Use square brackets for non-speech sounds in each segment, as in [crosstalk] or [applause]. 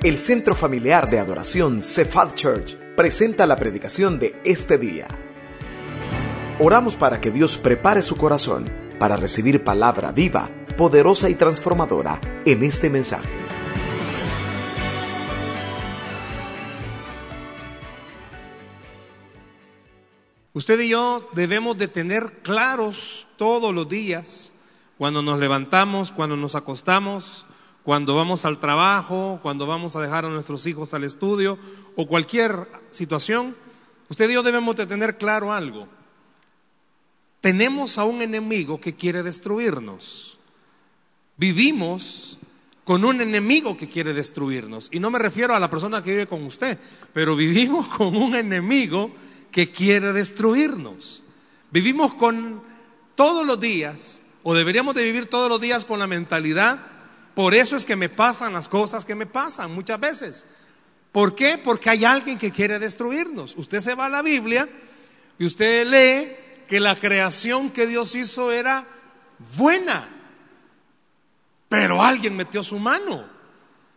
El Centro Familiar de Adoración Cephal Church presenta la predicación de este día. Oramos para que Dios prepare su corazón para recibir palabra viva, poderosa y transformadora en este mensaje. Usted y yo debemos de tener claros todos los días, cuando nos levantamos, cuando nos acostamos, cuando vamos al trabajo, cuando vamos a dejar a nuestros hijos al estudio o cualquier situación, usted y yo debemos de tener claro algo. Tenemos a un enemigo que quiere destruirnos. Vivimos con un enemigo que quiere destruirnos. Y no me refiero a la persona que vive con usted, pero vivimos [laughs] con un enemigo que quiere destruirnos. Vivimos con todos los días, o deberíamos de vivir todos los días con la mentalidad por eso es que me pasan las cosas que me pasan muchas veces. ¿Por qué? Porque hay alguien que quiere destruirnos. Usted se va a la Biblia y usted lee que la creación que Dios hizo era buena, pero alguien metió su mano.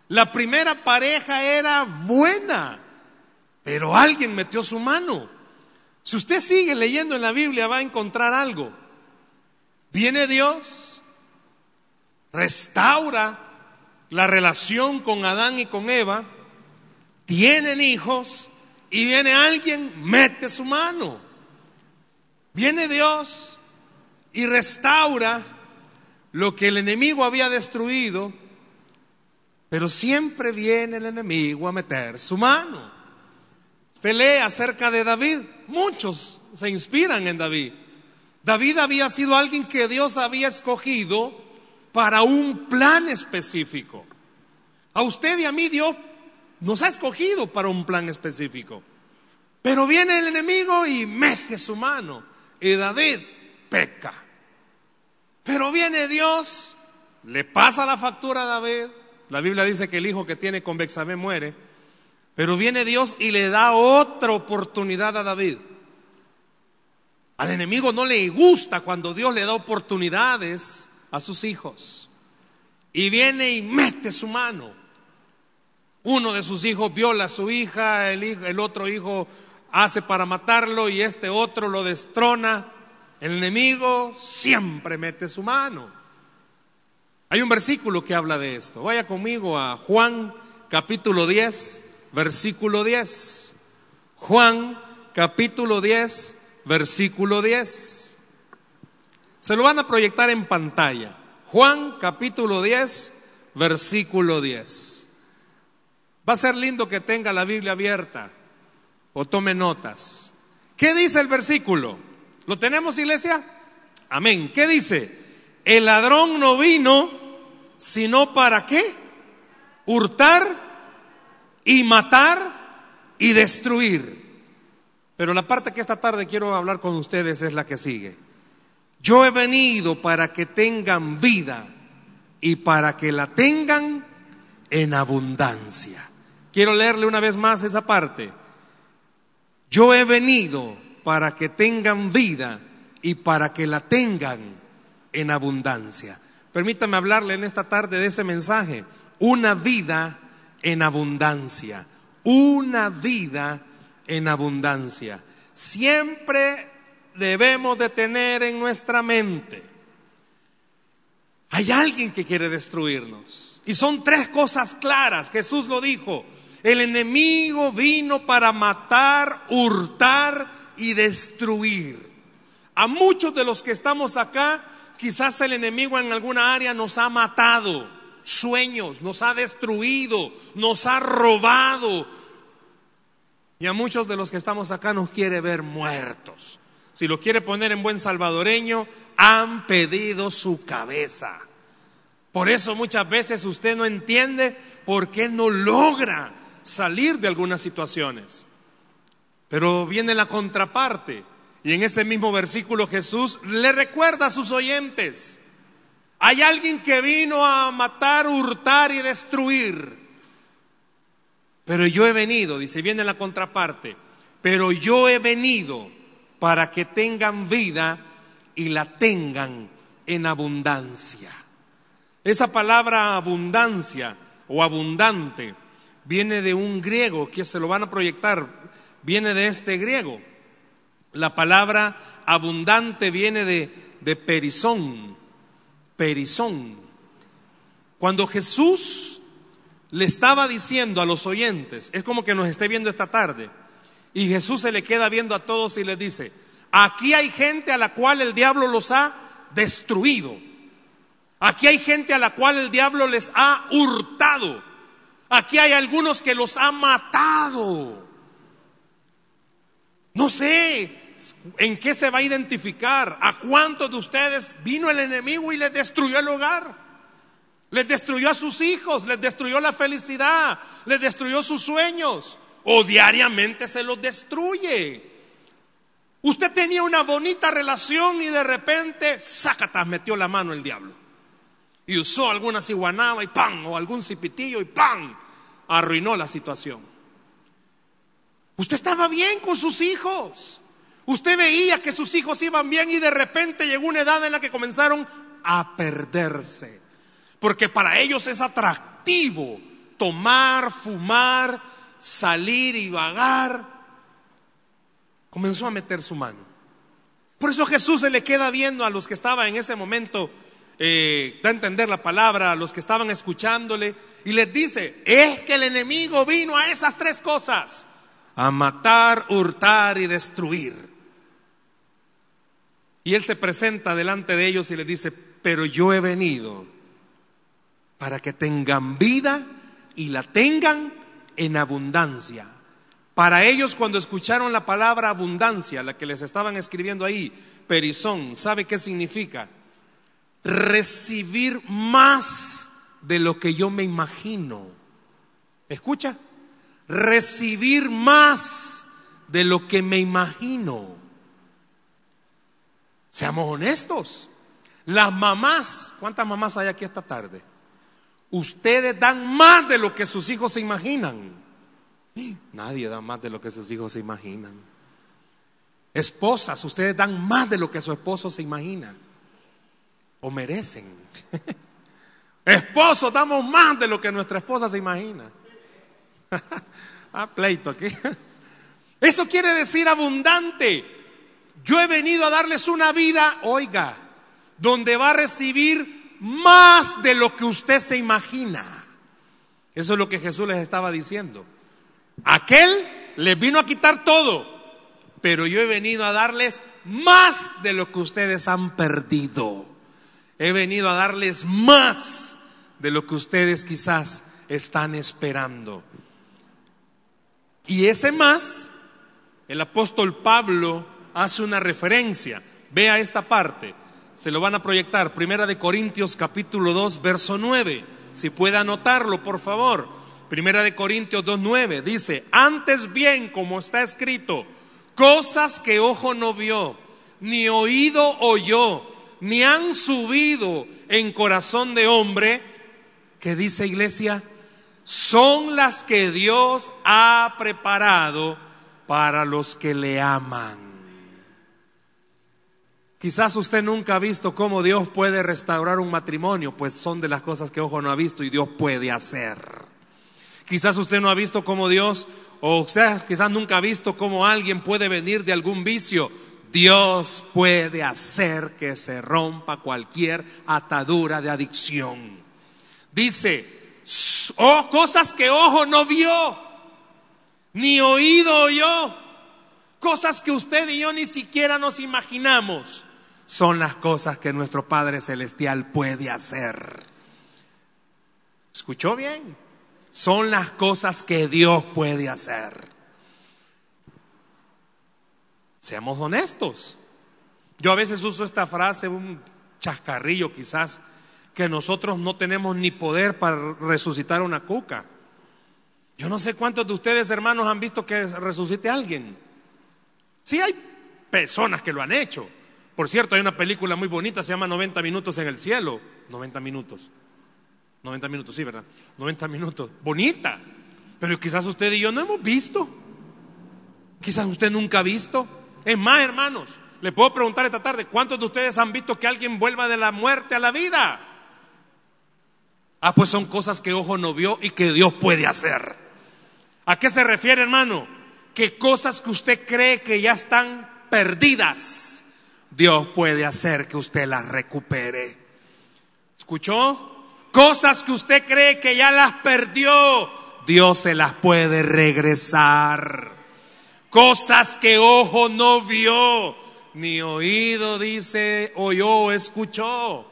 La primera pareja era buena, pero alguien metió su mano. Si usted sigue leyendo en la Biblia va a encontrar algo. Viene Dios, restaura la relación con Adán y con Eva, tienen hijos y viene alguien, mete su mano. Viene Dios y restaura lo que el enemigo había destruido, pero siempre viene el enemigo a meter su mano. Usted lee acerca de David, muchos se inspiran en David. David había sido alguien que Dios había escogido para un plan específico. A usted y a mí Dios nos ha escogido para un plan específico. Pero viene el enemigo y mete su mano. Y David peca. Pero viene Dios, le pasa la factura a David. La Biblia dice que el hijo que tiene con Bexabé muere. Pero viene Dios y le da otra oportunidad a David. Al enemigo no le gusta cuando Dios le da oportunidades a sus hijos. Y viene y mete su mano. Uno de sus hijos viola a su hija, el, el otro hijo hace para matarlo y este otro lo destrona. El enemigo siempre mete su mano. Hay un versículo que habla de esto. Vaya conmigo a Juan capítulo 10, versículo 10. Juan capítulo 10, versículo 10. Se lo van a proyectar en pantalla. Juan capítulo 10, versículo 10. Va a ser lindo que tenga la Biblia abierta o tome notas. ¿Qué dice el versículo? ¿Lo tenemos, iglesia? Amén. ¿Qué dice? El ladrón no vino sino para qué? Hurtar y matar y destruir. Pero la parte que esta tarde quiero hablar con ustedes es la que sigue. Yo he venido para que tengan vida y para que la tengan en abundancia. Quiero leerle una vez más esa parte. Yo he venido para que tengan vida y para que la tengan en abundancia. Permítame hablarle en esta tarde de ese mensaje. Una vida en abundancia. Una vida en abundancia. Siempre debemos de tener en nuestra mente. Hay alguien que quiere destruirnos. Y son tres cosas claras. Jesús lo dijo. El enemigo vino para matar, hurtar y destruir. A muchos de los que estamos acá, quizás el enemigo en alguna área nos ha matado sueños, nos ha destruido, nos ha robado. Y a muchos de los que estamos acá nos quiere ver muertos si lo quiere poner en buen salvadoreño, han pedido su cabeza. Por eso muchas veces usted no entiende por qué no logra salir de algunas situaciones. Pero viene la contraparte. Y en ese mismo versículo Jesús le recuerda a sus oyentes. Hay alguien que vino a matar, hurtar y destruir. Pero yo he venido, dice, viene la contraparte. Pero yo he venido para que tengan vida y la tengan en abundancia. Esa palabra abundancia o abundante viene de un griego, que se lo van a proyectar, viene de este griego. La palabra abundante viene de, de perizón, perizón. Cuando Jesús le estaba diciendo a los oyentes, es como que nos esté viendo esta tarde, y Jesús se le queda viendo a todos y les dice, aquí hay gente a la cual el diablo los ha destruido. Aquí hay gente a la cual el diablo les ha hurtado. Aquí hay algunos que los ha matado. No sé en qué se va a identificar. ¿A cuántos de ustedes vino el enemigo y les destruyó el hogar? Les destruyó a sus hijos, les destruyó la felicidad, les destruyó sus sueños. O diariamente se los destruye. Usted tenía una bonita relación y de repente, sácatas, metió la mano el diablo. Y usó alguna ciguanaba y ¡pam! O algún cipitillo y ¡pam! Arruinó la situación. Usted estaba bien con sus hijos. Usted veía que sus hijos iban bien y de repente llegó una edad en la que comenzaron a perderse porque para ellos es atractivo tomar, fumar, salir y vagar. Comenzó a meter su mano. Por eso Jesús se le queda viendo a los que estaban en ese momento, eh, da a entender la palabra, a los que estaban escuchándole, y les dice, es que el enemigo vino a esas tres cosas, a matar, hurtar y destruir. Y él se presenta delante de ellos y les dice, pero yo he venido para que tengan vida y la tengan en abundancia. Para ellos cuando escucharon la palabra abundancia, la que les estaban escribiendo ahí, perizón, ¿sabe qué significa? Recibir más de lo que yo me imagino. ¿Escucha? Recibir más de lo que me imagino. Seamos honestos. Las mamás, ¿cuántas mamás hay aquí esta tarde? Ustedes dan más de lo que sus hijos se imaginan. Nadie da más de lo que sus hijos se imaginan. Esposas, ustedes dan más de lo que su esposo se imagina. O merecen. [laughs] Esposos, damos más de lo que nuestra esposa se imagina. [laughs] ah, pleito aquí. [laughs] Eso quiere decir abundante. Yo he venido a darles una vida, oiga, donde va a recibir más de lo que usted se imagina. Eso es lo que Jesús les estaba diciendo. Aquel les vino a quitar todo, pero yo he venido a darles más de lo que ustedes han perdido. He venido a darles más de lo que ustedes quizás están esperando. Y ese más, el apóstol Pablo hace una referencia. Vea esta parte se lo van a proyectar. Primera de Corintios capítulo 2, verso 9. Si puede anotarlo, por favor. Primera de Corintios 2, 9. Dice, antes bien, como está escrito, cosas que ojo no vio, ni oído oyó, ni han subido en corazón de hombre, que dice iglesia, son las que Dios ha preparado para los que le aman. Quizás usted nunca ha visto cómo Dios puede restaurar un matrimonio, pues son de las cosas que ojo no ha visto y Dios puede hacer. Quizás usted no ha visto cómo Dios, o usted quizás nunca ha visto cómo alguien puede venir de algún vicio. Dios puede hacer que se rompa cualquier atadura de adicción. Dice, oh, cosas que ojo no vio, ni oído oyó, cosas que usted y yo ni siquiera nos imaginamos son las cosas que nuestro Padre Celestial puede hacer. ¿Escuchó bien? Son las cosas que Dios puede hacer. Seamos honestos. Yo a veces uso esta frase, un chascarrillo quizás, que nosotros no tenemos ni poder para resucitar una cuca. Yo no sé cuántos de ustedes, hermanos, han visto que resucite a alguien. Sí hay personas que lo han hecho, por cierto, hay una película muy bonita, se llama 90 minutos en el cielo. 90 minutos. 90 minutos, sí, ¿verdad? 90 minutos. Bonita. Pero quizás usted y yo no hemos visto. Quizás usted nunca ha visto. Es más, hermanos, le puedo preguntar esta tarde, ¿cuántos de ustedes han visto que alguien vuelva de la muerte a la vida? Ah, pues son cosas que ojo no vio y que Dios puede hacer. ¿A qué se refiere, hermano? Que cosas que usted cree que ya están perdidas, Dios puede hacer que usted las recupere. ¿Escuchó? Cosas que usted cree que ya las perdió, Dios se las puede regresar. Cosas que ojo no vio, ni oído dice, oyó, escuchó.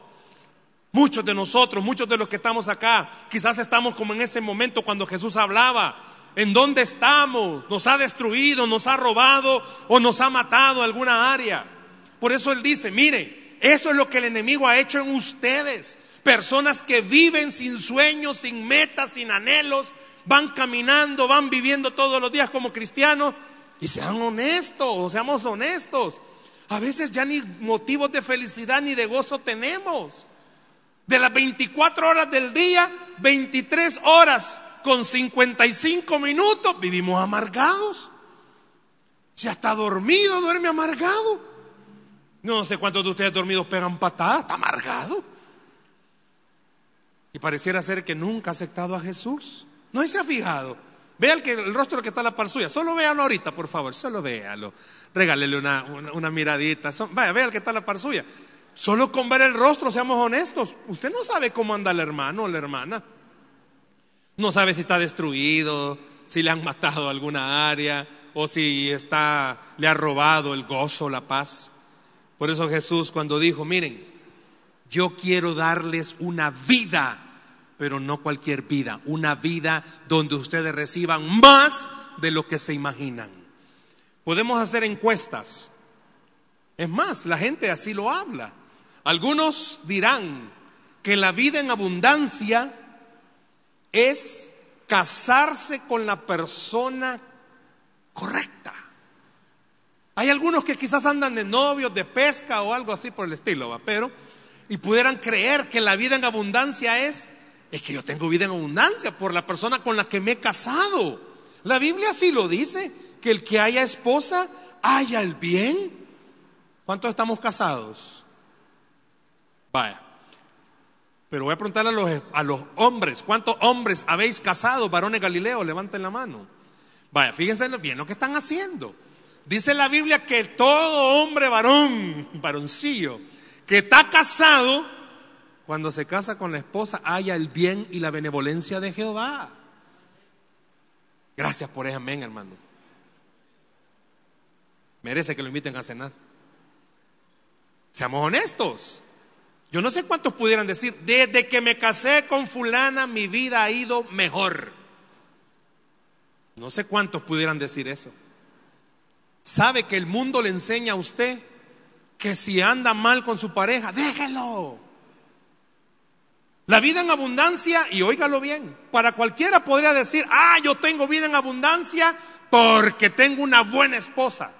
Muchos de nosotros, muchos de los que estamos acá, quizás estamos como en ese momento cuando Jesús hablaba. ¿En dónde estamos? ¿Nos ha destruido, nos ha robado o nos ha matado alguna área? Por eso Él dice, mire, eso es lo que el enemigo ha hecho en ustedes. Personas que viven sin sueños, sin metas, sin anhelos, van caminando, van viviendo todos los días como cristianos. Y sean honestos, seamos honestos. A veces ya ni motivos de felicidad ni de gozo tenemos. De las 24 horas del día, 23 horas con 55 minutos vivimos amargados. Si hasta dormido duerme amargado. No sé cuántos de ustedes dormidos pegan patadas, está amargado. Y pareciera ser que nunca ha aceptado a Jesús. No se ha fijado. Vea el, que, el rostro que está a la par suya. Solo véalo ahorita, por favor. Solo véalo. Regálele una, una, miradita. vaya, vea el que está a la par suya. Solo con ver el rostro, seamos honestos. Usted no sabe cómo anda el hermano o la hermana. No sabe si está destruido, si le han matado alguna área o si está, le ha robado el gozo, la paz. Por eso Jesús cuando dijo, miren, yo quiero darles una vida, pero no cualquier vida, una vida donde ustedes reciban más de lo que se imaginan. Podemos hacer encuestas. Es más, la gente así lo habla. Algunos dirán que la vida en abundancia es casarse con la persona correcta. Hay algunos que quizás andan de novios, de pesca o algo así por el estilo, ¿va? pero y pudieran creer que la vida en abundancia es, es que yo tengo vida en abundancia por la persona con la que me he casado. La Biblia sí lo dice, que el que haya esposa haya el bien. ¿Cuántos estamos casados? Vaya. Pero voy a preguntarle a los, a los hombres, ¿cuántos hombres habéis casado, varones Galileo? Levanten la mano. Vaya, fíjense bien lo que están haciendo. Dice la Biblia que todo hombre varón, varoncillo, que está casado, cuando se casa con la esposa, haya el bien y la benevolencia de Jehová. Gracias por ese amén, hermano. Merece que lo inviten a cenar. Seamos honestos. Yo no sé cuántos pudieran decir, desde que me casé con fulana mi vida ha ido mejor. No sé cuántos pudieran decir eso. ¿Sabe que el mundo le enseña a usted que si anda mal con su pareja, déjelo? La vida en abundancia, y óigalo bien, para cualquiera podría decir, ah, yo tengo vida en abundancia porque tengo una buena esposa.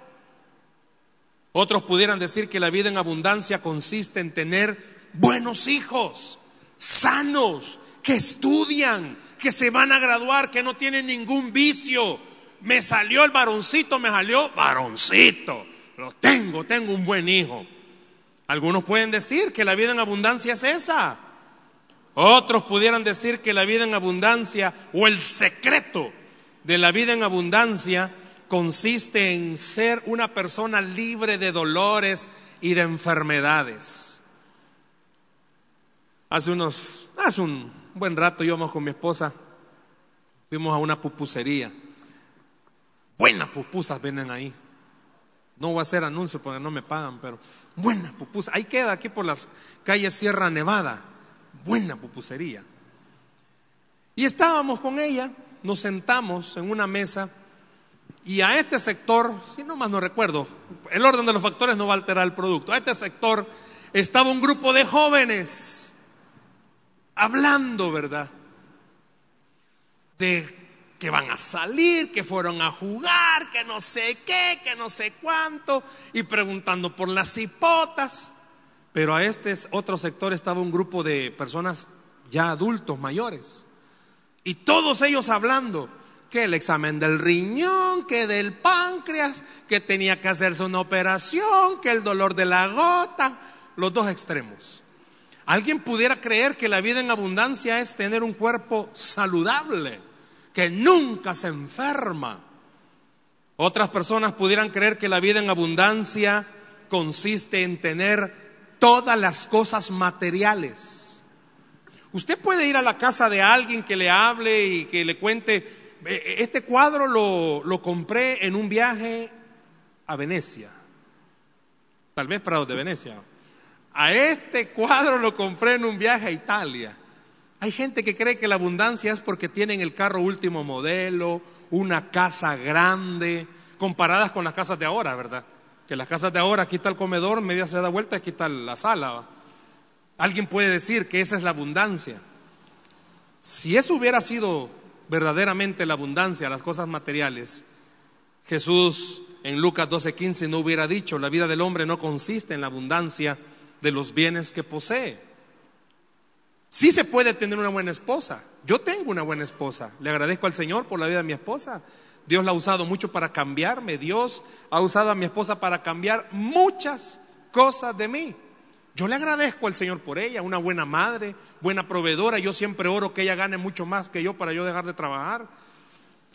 Otros pudieran decir que la vida en abundancia consiste en tener buenos hijos, sanos, que estudian, que se van a graduar, que no tienen ningún vicio. Me salió el varoncito, me salió varoncito. Lo tengo, tengo un buen hijo. Algunos pueden decir que la vida en abundancia es esa. Otros pudieran decir que la vida en abundancia o el secreto de la vida en abundancia consiste en ser una persona libre de dolores y de enfermedades. Hace unos, hace un buen rato íbamos con mi esposa, fuimos a una pupusería. Buenas pupusas vienen ahí. No voy a hacer anuncio porque no me pagan, pero buenas pupusas. Ahí queda aquí por las calles Sierra Nevada. Buena pupusería. Y estábamos con ella, nos sentamos en una mesa y a este sector, si no más no recuerdo, el orden de los factores no va a alterar el producto. A este sector estaba un grupo de jóvenes hablando, ¿verdad? De que van a salir, que fueron a jugar, que no sé qué, que no sé cuánto, y preguntando por las hipotas. Pero a este otro sector estaba un grupo de personas ya adultos, mayores, y todos ellos hablando que el examen del riñón, que del páncreas, que tenía que hacerse una operación, que el dolor de la gota, los dos extremos. Alguien pudiera creer que la vida en abundancia es tener un cuerpo saludable, que nunca se enferma. Otras personas pudieran creer que la vida en abundancia consiste en tener todas las cosas materiales. Usted puede ir a la casa de alguien que le hable y que le cuente, "Eh, este cuadro lo, compré en un viaje a Venecia, tal vez Prados de Venecia. A este cuadro lo compré en un viaje a Italia. Hay gente que cree que la abundancia es porque tienen el carro último modelo, una casa grande, comparadas con las casas de ahora, ¿verdad? Que las casas de ahora, aquí está el comedor, media se da vuelta, aquí está la sala. Alguien puede decir que esa es la abundancia. Si eso hubiera sido verdaderamente la abundancia, las cosas materiales, Jesús en Lucas 12:15 no hubiera dicho, la vida del hombre no consiste en la abundancia de los bienes que posee. Sí se puede tener una buena esposa. Yo tengo una buena esposa. Le agradezco al Señor por la vida de mi esposa. Dios la ha usado mucho para cambiarme. Dios ha usado a mi esposa para cambiar muchas cosas de mí. Yo le agradezco al Señor por ella, una buena madre, buena proveedora. Yo siempre oro que ella gane mucho más que yo para yo dejar de trabajar.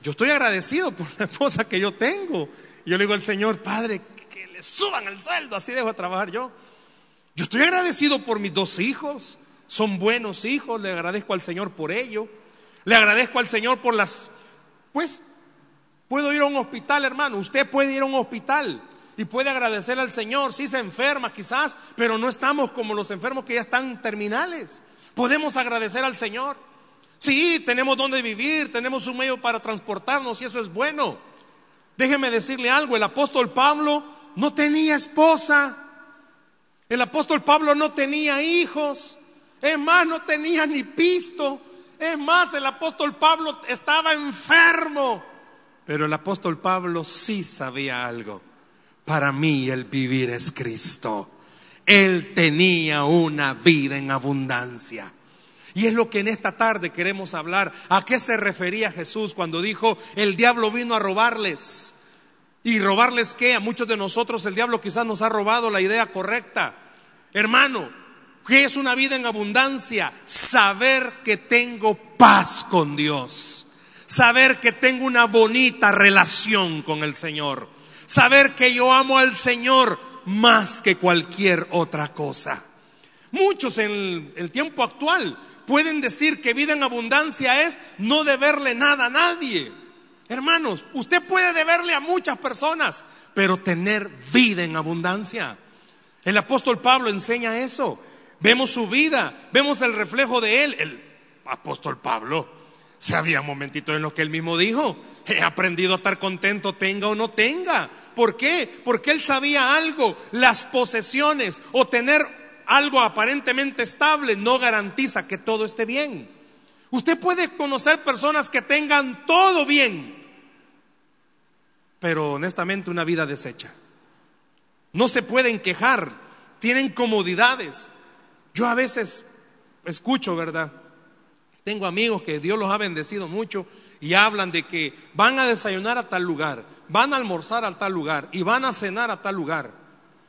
Yo estoy agradecido por la esposa que yo tengo. Yo le digo al Señor, Padre, que le suban el sueldo, así dejo de trabajar yo. Yo estoy agradecido por mis dos hijos. Son buenos hijos, le agradezco al Señor por ello. Le agradezco al Señor por las... Pues puedo ir a un hospital, hermano. Usted puede ir a un hospital y puede agradecer al Señor. Sí se enferma quizás, pero no estamos como los enfermos que ya están terminales. Podemos agradecer al Señor. Sí, tenemos donde vivir, tenemos un medio para transportarnos y eso es bueno. Déjeme decirle algo, el apóstol Pablo no tenía esposa. El apóstol Pablo no tenía hijos. Es más, no tenía ni pisto. Es más, el apóstol Pablo estaba enfermo. Pero el apóstol Pablo sí sabía algo. Para mí el vivir es Cristo. Él tenía una vida en abundancia. Y es lo que en esta tarde queremos hablar. ¿A qué se refería Jesús cuando dijo, el diablo vino a robarles? ¿Y robarles qué? A muchos de nosotros el diablo quizás nos ha robado la idea correcta. Hermano, ¿qué es una vida en abundancia? Saber que tengo paz con Dios. Saber que tengo una bonita relación con el Señor. Saber que yo amo al Señor más que cualquier otra cosa. Muchos en el, el tiempo actual pueden decir que vida en abundancia es no deberle nada a nadie. Hermanos, usted puede deberle a muchas personas, pero tener vida en abundancia. El apóstol Pablo enseña eso. Vemos su vida, vemos el reflejo de él. El apóstol Pablo, se había momentitos en los que él mismo dijo, he aprendido a estar contento tenga o no tenga. ¿Por qué? Porque él sabía algo, las posesiones o tener algo aparentemente estable no garantiza que todo esté bien. Usted puede conocer personas que tengan todo bien, pero honestamente una vida deshecha. No se pueden quejar, tienen comodidades. Yo a veces escucho, ¿verdad? Tengo amigos que Dios los ha bendecido mucho y hablan de que van a desayunar a tal lugar, van a almorzar a tal lugar y van a cenar a tal lugar.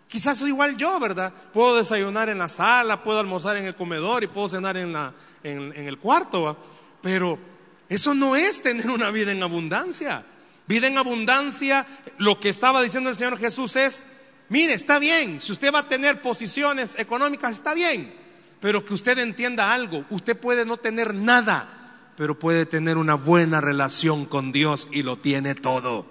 Quizás soy igual yo, ¿verdad? Puedo desayunar en la sala, puedo almorzar en el comedor y puedo cenar en, la, en, el cuarto, ¿va? pero eso no es tener una vida en abundancia. Vida en abundancia, lo que estaba diciendo el Señor Jesús es, mire, está bien, si usted va a tener posiciones económicas, está bien, pero que usted entienda algo, usted puede no tener nada, pero puede tener una buena relación con Dios y lo tiene todo.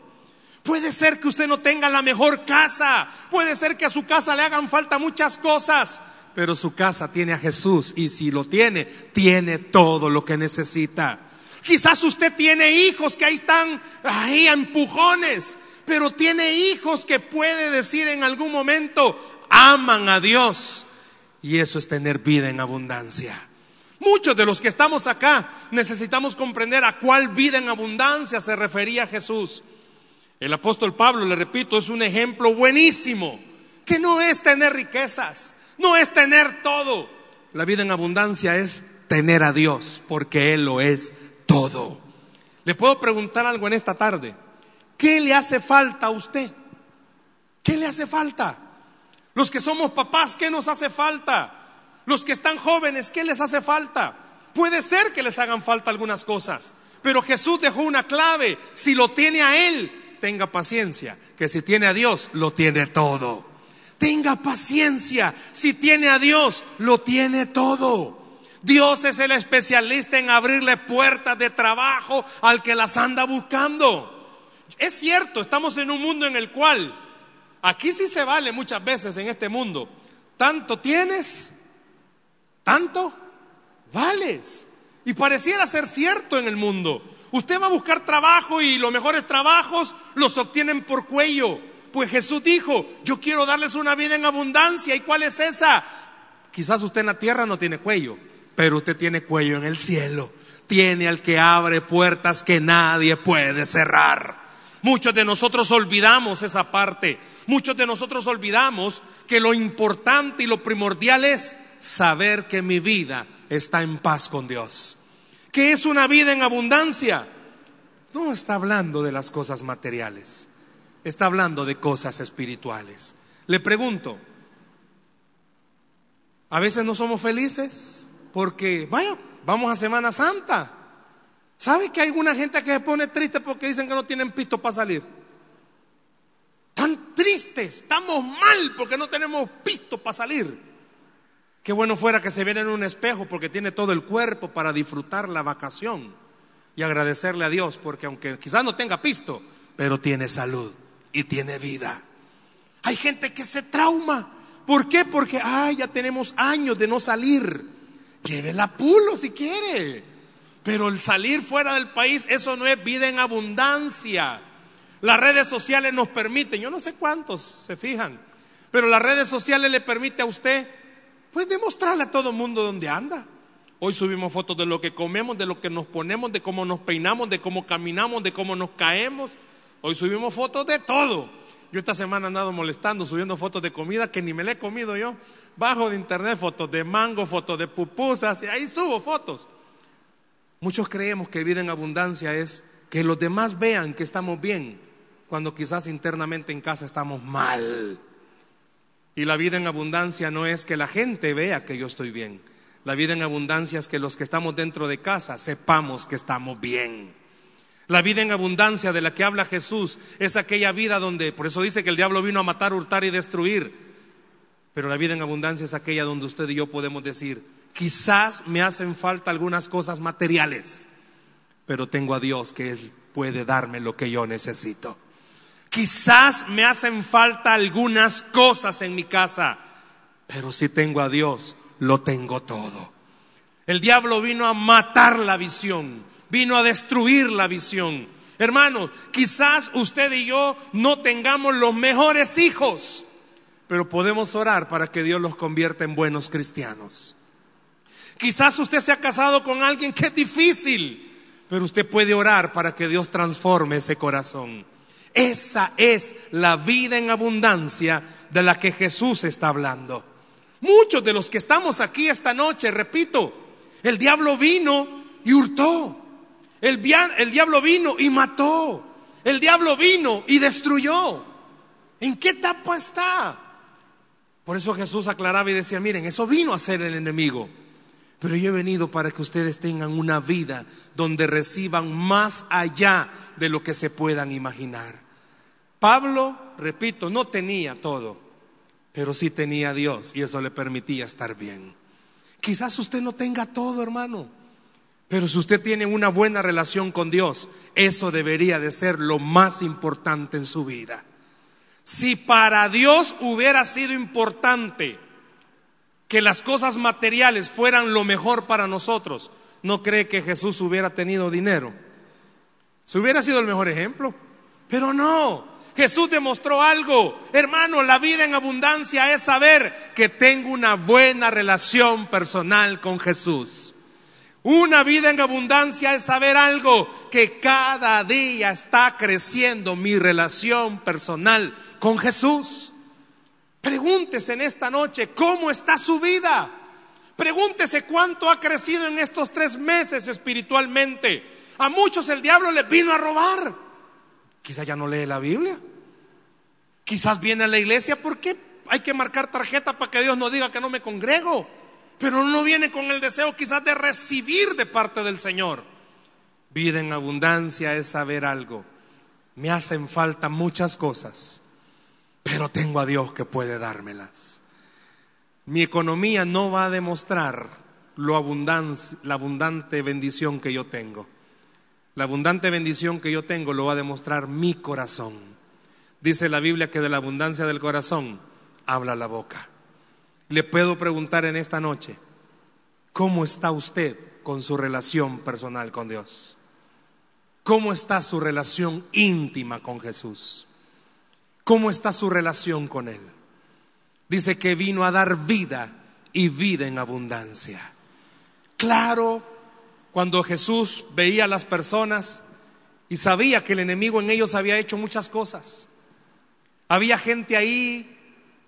Puede ser que usted no tenga la mejor casa, puede ser que a su casa le hagan falta muchas cosas, pero su casa tiene a Jesús y si lo tiene, tiene todo lo que necesita. Quizás usted tiene hijos que ahí están, ahí empujones, pero tiene hijos que puede decir en algún momento, aman a Dios. Y eso es tener vida en abundancia. Muchos de los que estamos acá necesitamos comprender a cuál vida en abundancia se refería Jesús. El apóstol Pablo, le repito, es un ejemplo buenísimo, que no es tener riquezas, no es tener todo. La vida en abundancia es tener a Dios, porque Él lo es todo. Le puedo preguntar algo en esta tarde. ¿Qué le hace falta a usted? ¿Qué le hace falta? Los que somos papás, ¿qué nos hace falta? Los que están jóvenes, ¿qué les hace falta? Puede ser que les hagan falta algunas cosas, Pero Jesús dejó una clave. Si lo tiene a Él, tenga paciencia. Que si tiene a Dios, lo tiene todo. Tenga paciencia. Si tiene a Dios, lo tiene todo. Dios es el especialista en abrirle puertas de trabajo al que las anda buscando. Es cierto, estamos en un mundo en el cual, aquí sí se vale muchas veces en este mundo, tanto tienes, tanto vales. Y pareciera ser cierto en el mundo. Usted va a buscar trabajo y los mejores trabajos los obtienen por cuello. Pues Jesús dijo, yo quiero darles una vida en abundancia. ¿Y cuál es esa? Quizás usted en la tierra no tiene cuello, pero usted tiene cuello en el cielo. Tiene al que abre puertas que nadie puede cerrar. Muchos de nosotros olvidamos esa parte. Muchos de nosotros olvidamos que lo importante y lo primordial es saber que mi vida está en paz con Dios. Que es una vida en abundancia. No está hablando de las cosas materiales. Está hablando de cosas espirituales. Le pregunto, a veces no somos felices porque, vaya, vamos a Semana Santa. ¿Sabe que hay alguna gente que se pone triste porque dicen que no tienen pisto para salir? Tan tristes, estamos mal porque no tenemos pisto para salir. Qué bueno fuera que se viera en un espejo porque tiene todo el cuerpo para disfrutar la vacación y agradecerle a Dios porque aunque quizás no tenga pisto, pero tiene salud y tiene vida. Hay gente que se trauma. ¿Por qué? Porque, ay, ya tenemos años de no salir. la pulo si quiere. Pero el salir fuera del país, eso no es vida en abundancia. Las redes sociales nos permiten, yo no sé cuántos se fijan, pero las redes sociales le permite a usted, pues demostrarle a todo el mundo dónde anda. Hoy subimos fotos de lo que comemos, de lo que nos ponemos, de cómo nos peinamos, de cómo caminamos, de cómo nos caemos. Hoy subimos fotos de todo. Yo esta semana he andado molestando, subiendo fotos de comida que ni me la he comido yo. Bajo de internet fotos de mango, fotos de pupusas, y ahí subo fotos. Muchos creemos que vida en abundancia es que los demás vean que estamos bien, cuando quizás internamente en casa estamos mal. Y la vida en abundancia no es que la gente vea que yo estoy bien. La vida en abundancia es que los que estamos dentro de casa sepamos que estamos bien. La vida en abundancia de la que habla Jesús es aquella vida donde, por eso dice que el diablo vino a matar, hurtar y destruir. Pero la vida en abundancia es aquella donde usted y yo podemos decir, Quizás me hacen falta algunas cosas materiales, pero tengo a Dios que Él puede darme lo que yo necesito. Quizás me hacen falta algunas cosas en mi casa, pero si tengo a Dios, lo tengo todo. El diablo vino a matar la visión, vino a destruir la visión. Hermanos, quizás usted y yo no tengamos los mejores hijos, pero podemos orar para que Dios los convierta en buenos cristianos. Quizás usted se ha casado con alguien que es difícil, pero usted puede orar para que Dios transforme ese corazón. Esa es la vida en abundancia de la que Jesús está hablando. Muchos de los que estamos aquí esta noche, repito, el diablo vino y hurtó. El, el diablo vino y mató. El diablo vino y destruyó. ¿En qué etapa está? Por eso Jesús aclaraba y decía, miren, eso vino a ser el enemigo. Pero yo he venido para que ustedes tengan una vida donde reciban más allá de lo que se puedan imaginar. Pablo, repito, no tenía todo, pero sí tenía Dios y eso le permitía estar bien. Quizás usted no tenga todo, hermano, pero si usted tiene una buena relación con Dios, eso debería de ser lo más importante en su vida. Si para Dios hubiera sido importante que las cosas materiales fueran lo mejor para nosotros, ¿no cree que Jesús hubiera tenido dinero? Se hubiera sido el mejor ejemplo. Pero no, Jesús demostró algo. Hermano, la vida en abundancia es saber que tengo una buena relación personal con Jesús. Una vida en abundancia es saber algo, que cada día está creciendo mi relación personal con Jesús. Pregúntese en esta noche cómo está su vida. Pregúntese cuánto ha crecido en estos tres meses espiritualmente. A muchos el diablo les vino a robar. Quizás ya no lee la Biblia. Quizás viene a la iglesia porque hay que marcar tarjeta para que Dios no diga que no me congrego. Pero no viene con el deseo quizás de recibir de parte del Señor. Vida en abundancia es saber algo. Me hacen falta muchas cosas, pero tengo a Dios que puede dármelas. Mi economía no va a demostrar lo la abundante bendición que yo tengo. La abundante bendición que yo tengo lo va a demostrar mi corazón. Dice la Biblia que de la abundancia del corazón habla la boca. Le puedo preguntar en esta noche, ¿cómo está usted con su relación personal con Dios? ¿Cómo está su relación íntima con Jesús? ¿Cómo está su relación con Él? Dice que vino a dar vida y vida en abundancia. Claro, cuando Jesús veía a las personas y sabía que el enemigo en ellos había hecho muchas cosas. Había gente ahí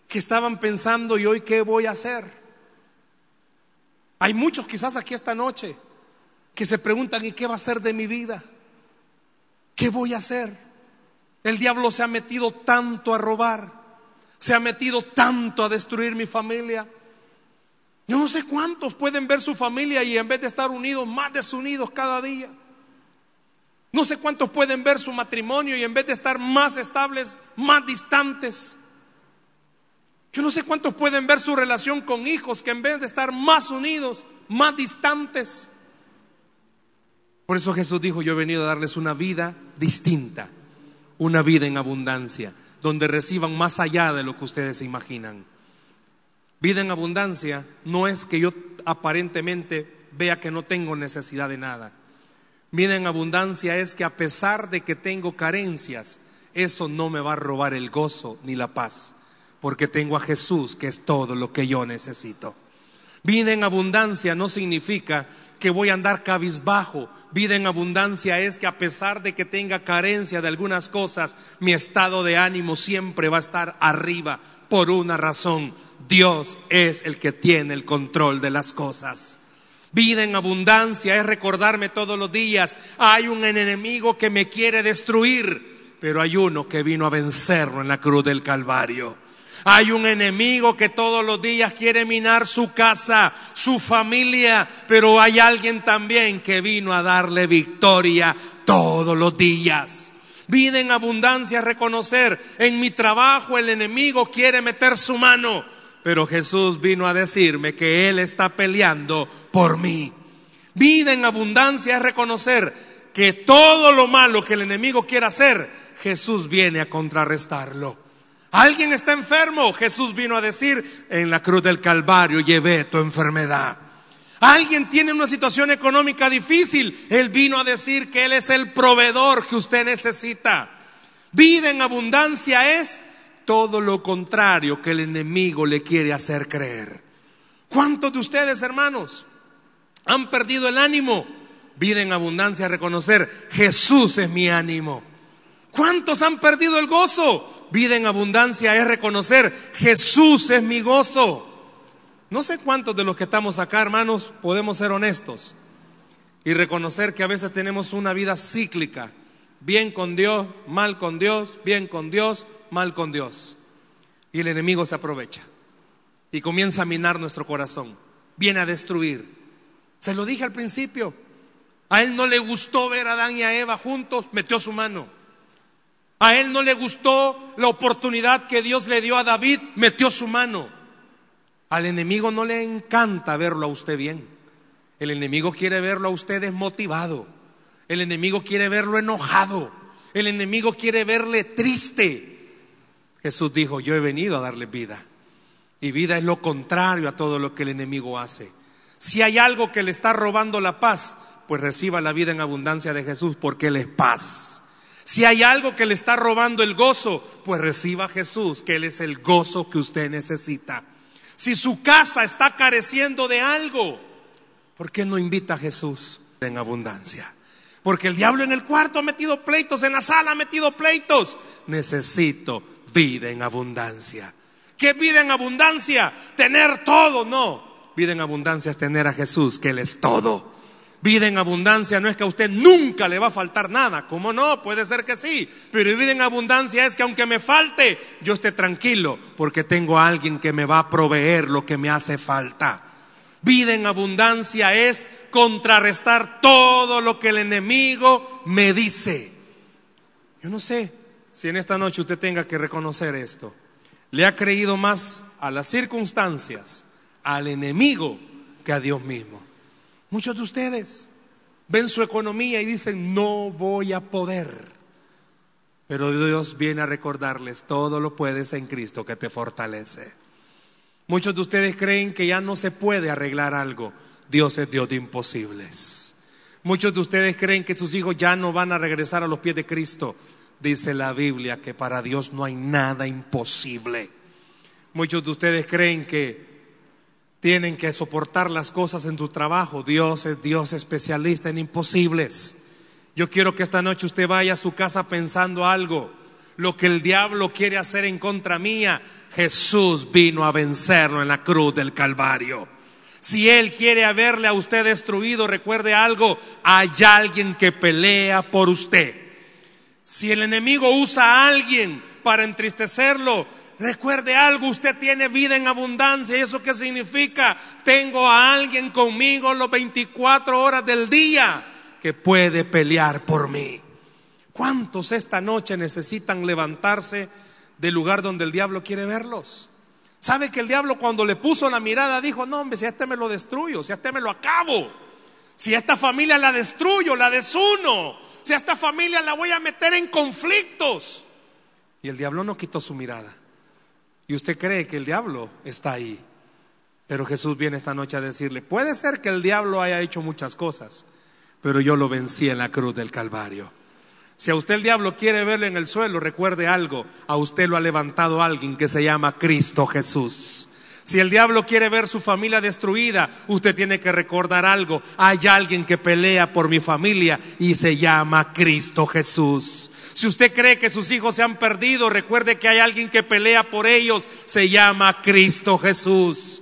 que estaban pensando, ¿y hoy qué voy a hacer? Hay muchos quizás aquí esta noche que se preguntan, ¿y qué va a ser de mi vida? ¿Qué voy a hacer? El diablo se ha metido tanto a robar, se ha metido tanto a destruir mi familia. Yo no sé cuántos pueden ver su familia y en vez de estar unidos, más desunidos cada día. No sé cuántos pueden ver su matrimonio y en vez de estar más estables, más distantes. Yo no sé cuántos pueden ver su relación con hijos que en vez de estar más unidos, más distantes. Por eso Jesús dijo, yo he venido a darles una vida distinta, una vida en abundancia, donde reciban más allá de lo que ustedes imaginan. Vida en abundancia no es que yo aparentemente vea que no tengo necesidad de nada. Vida en abundancia es que a pesar de que tengo carencias, eso no me va a robar el gozo ni la paz porque tengo a Jesús, que es todo lo que yo necesito. Vida en abundancia no significa que voy a andar cabizbajo. Vida en abundancia es que a pesar de que tenga carencia de algunas cosas, mi estado de ánimo siempre va a estar arriba por una razón. Dios es el que tiene el control de las cosas. Vida en abundancia es recordarme todos los días, hay un enemigo que me quiere destruir, pero hay uno que vino a vencerlo en la cruz del Calvario. Hay un enemigo que todos los días quiere minar su casa, su familia, pero hay alguien también que vino a darle victoria todos los días. Vida en abundancia reconocer, en mi trabajo el enemigo quiere meter su mano, pero Jesús vino a decirme que Él está peleando por mí. Vida en abundancia es reconocer que todo lo malo que el enemigo quiera hacer, Jesús viene a contrarrestarlo. Alguien está enfermo. Jesús vino a decir, en la cruz del Calvario llevé tu enfermedad. Alguien tiene una situación económica difícil. Él vino a decir que Él es el proveedor que usted necesita. Vida en abundancia es todo lo contrario que el enemigo le quiere hacer creer. ¿Cuántos de ustedes, hermanos, han perdido el ánimo? Vida en abundancia, reconocer, Jesús es mi ánimo. ¿Cuántos han perdido el gozo? vida en abundancia es reconocer, Jesús es mi gozo. No sé cuántos de los que estamos acá, hermanos, podemos ser honestos y reconocer que a veces tenemos una vida cíclica, bien con Dios, mal con Dios, bien con Dios, mal con Dios. Y el enemigo se aprovecha y comienza a minar nuestro corazón, viene a destruir. Se lo dije al principio, a él no le gustó ver a Adán y a Eva juntos, metió su mano. A él no le gustó la oportunidad que Dios le dio a David, metió su mano. Al enemigo no le encanta verlo a usted bien. El enemigo quiere verlo a usted desmotivado. El enemigo quiere verlo enojado. El enemigo quiere verle triste. Jesús dijo, yo he venido a darle vida. Y vida es lo contrario a todo lo que el enemigo hace. Si hay algo que le está robando la paz, pues reciba la vida en abundancia de Jesús porque Él es paz. Si hay algo que le está robando el gozo, pues reciba a Jesús, que Él es el gozo que usted necesita. Si su casa está careciendo de algo, ¿por qué no invita a Jesús en abundancia? Porque el diablo en el cuarto ha metido pleitos, en la sala ha metido pleitos. Necesito vida en abundancia. ¿Qué vida en abundancia? Tener todo, no. Vida en abundancia es tener a Jesús, que Él es todo. Vida en abundancia no es que a usted nunca le va a faltar nada. ¿Cómo no? Puede ser que sí. Pero vida en abundancia es que aunque me falte, yo esté tranquilo porque tengo a alguien que me va a proveer lo que me hace falta. Vida en abundancia es contrarrestar todo lo que el enemigo me dice. Yo no sé si en esta noche usted tenga que reconocer esto. Le ha creído más a las circunstancias, al enemigo, que a Dios mismo. Muchos de ustedes ven su economía y dicen, no voy a poder. Pero Dios viene a recordarles, todo lo puedes en Cristo que te fortalece. Muchos de ustedes creen que ya no se puede arreglar algo. Dios es Dios de imposibles. Muchos de ustedes creen que sus hijos ya no van a regresar a los pies de Cristo. Dice la Biblia que para Dios no hay nada imposible. Muchos de ustedes creen que tienen que soportar las cosas en tu trabajo. Dios es Dios especialista en imposibles. Yo quiero que esta noche usted vaya a su casa pensando algo. Lo que el diablo quiere hacer en contra mía, Jesús vino a vencerlo en la cruz del Calvario. Si Él quiere haberle a usted destruido, recuerde algo, hay alguien que pelea por usted. Si el enemigo usa a alguien para entristecerlo, recuerde algo, usted tiene vida en abundancia. ¿Y eso qué significa? Tengo a alguien conmigo los 24 horas del día que puede pelear por mí. ¿Cuántos esta noche necesitan levantarse del lugar donde el diablo quiere verlos? ¿Sabe que el diablo cuando le puso la mirada dijo, no hombre, si a este me lo destruyo, si a este me lo acabo, si a esta familia la destruyo, la desuno, si a esta familia la voy a meter en conflictos? Y el diablo no quitó su mirada. Y usted cree que el diablo está ahí. Pero Jesús viene esta noche a decirle, puede ser que el diablo haya hecho muchas cosas, pero yo lo vencí en la cruz del Calvario. Si a usted el diablo quiere verlo en el suelo, recuerde algo, a usted lo ha levantado alguien que se llama Cristo Jesús. Si el diablo quiere ver su familia destruida, usted tiene que recordar algo. Hay alguien que pelea por mi familia y se llama Cristo Jesús. Si usted cree que sus hijos se han perdido, recuerde que hay alguien que pelea por ellos, se llama Cristo Jesús.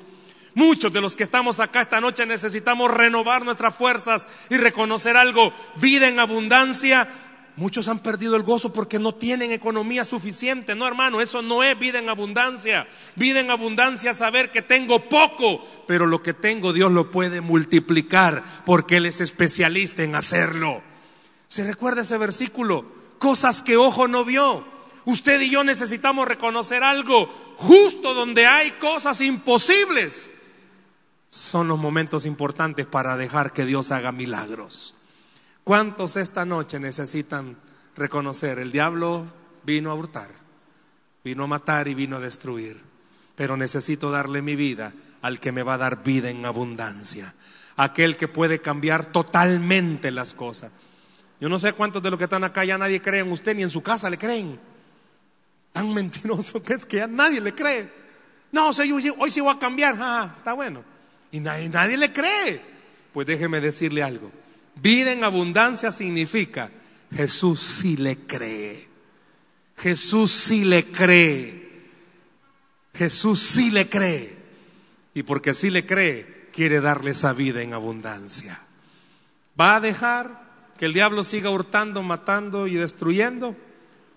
Muchos de los que estamos acá esta noche necesitamos renovar nuestras fuerzas y reconocer algo, vida en abundancia Muchos han perdido el gozo porque no tienen economía suficiente. No, hermano, eso no es vida en abundancia. Vida en abundancia es saber que tengo poco, pero lo que tengo Dios lo puede multiplicar porque Él es especialista en hacerlo. ¿Se recuerda ese versículo? Cosas que ojo no vio. Usted y yo necesitamos reconocer algo. Justo donde hay cosas imposibles, son los momentos importantes para dejar que Dios haga milagros. ¿Cuántos esta noche necesitan reconocer? El diablo vino a hurtar, vino a matar y vino a destruir, pero necesito darle mi vida al que me va a dar vida en abundancia, aquel que puede cambiar totalmente las cosas. Yo no sé cuántos de los que están acá ya nadie cree en usted ni en su casa le creen. Tan [laughs] mentiroso que es que ya nadie le cree. No, hoy sí voy a cambiar. Ah, está bueno. Y nadie, nadie le cree. Pues déjeme decirle algo. Vida en abundancia significa Jesús sí le cree. Jesús sí le cree. Jesús sí le cree. Y porque sí le cree, quiere darle esa vida en abundancia. ¿Va a dejar que el diablo siga hurtando, matando y destruyendo?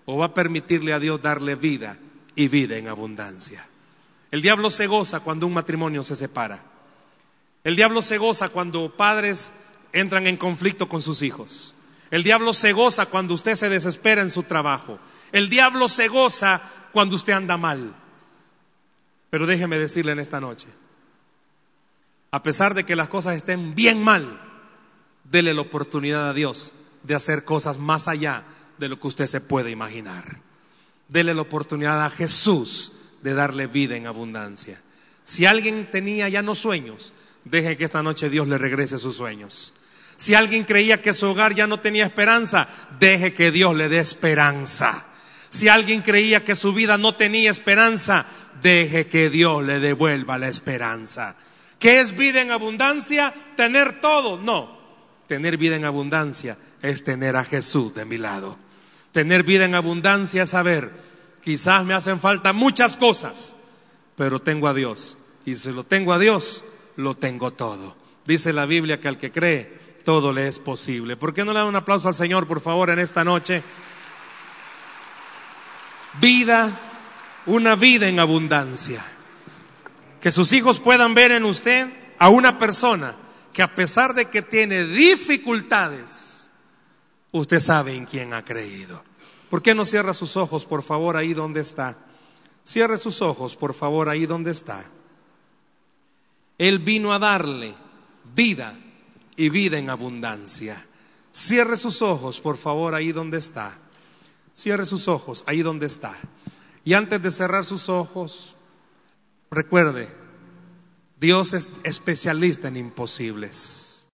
¿O va a permitirle a Dios darle vida y vida en abundancia? El diablo se goza cuando un matrimonio se separa. El diablo se goza cuando padres entran en conflicto con sus hijos. El diablo se goza cuando usted se desespera en su trabajo. El diablo se goza cuando usted anda mal. Pero déjeme decirle en esta noche, a pesar de que las cosas estén bien mal, dele la oportunidad a Dios de hacer cosas más allá de lo que usted se puede imaginar. Dele la oportunidad a Jesús de darle vida en abundancia. Si alguien tenía ya no sueños, deje que esta noche Dios le regrese sus sueños. Si alguien creía que su hogar ya no tenía esperanza, deje que Dios le dé esperanza. Si alguien creía que su vida no tenía esperanza, deje que Dios le devuelva la esperanza. ¿Qué es vida en abundancia? Tener todo. No, tener vida en abundancia es tener a Jesús de mi lado. Tener vida en abundancia es saber, quizás me hacen falta muchas cosas, pero tengo a Dios. Y si lo tengo a Dios, lo tengo todo. Dice la Biblia que al que cree, todo le es posible. ¿Por qué no le dan un aplauso al Señor, por favor, en esta noche? Vida, una vida en abundancia. Que sus hijos puedan ver en usted a una persona que a pesar de que tiene dificultades, usted sabe en quién ha creído. ¿Por qué no cierra sus ojos, por favor, ahí donde está? Cierre sus ojos, por favor, ahí donde está. Él vino a darle vida y vida en abundancia. Cierre sus ojos, por favor, ahí donde está. Cierre sus ojos, ahí donde está. Y antes de cerrar sus ojos, recuerde, Dios es especialista en imposibles.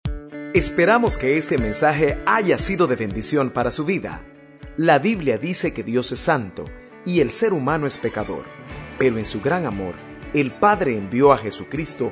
Esperamos que este mensaje haya sido de bendición para su vida. La Biblia dice que Dios es santo y el ser humano es pecador, pero en su gran amor, el Padre envió a Jesucristo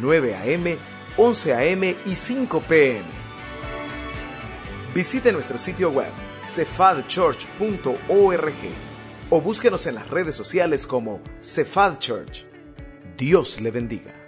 9 a.m., 11 a.m. y 5 p.m. Visite nuestro sitio web cefadchurch.org o búsquenos en las redes sociales como Cephal Church. Dios le bendiga.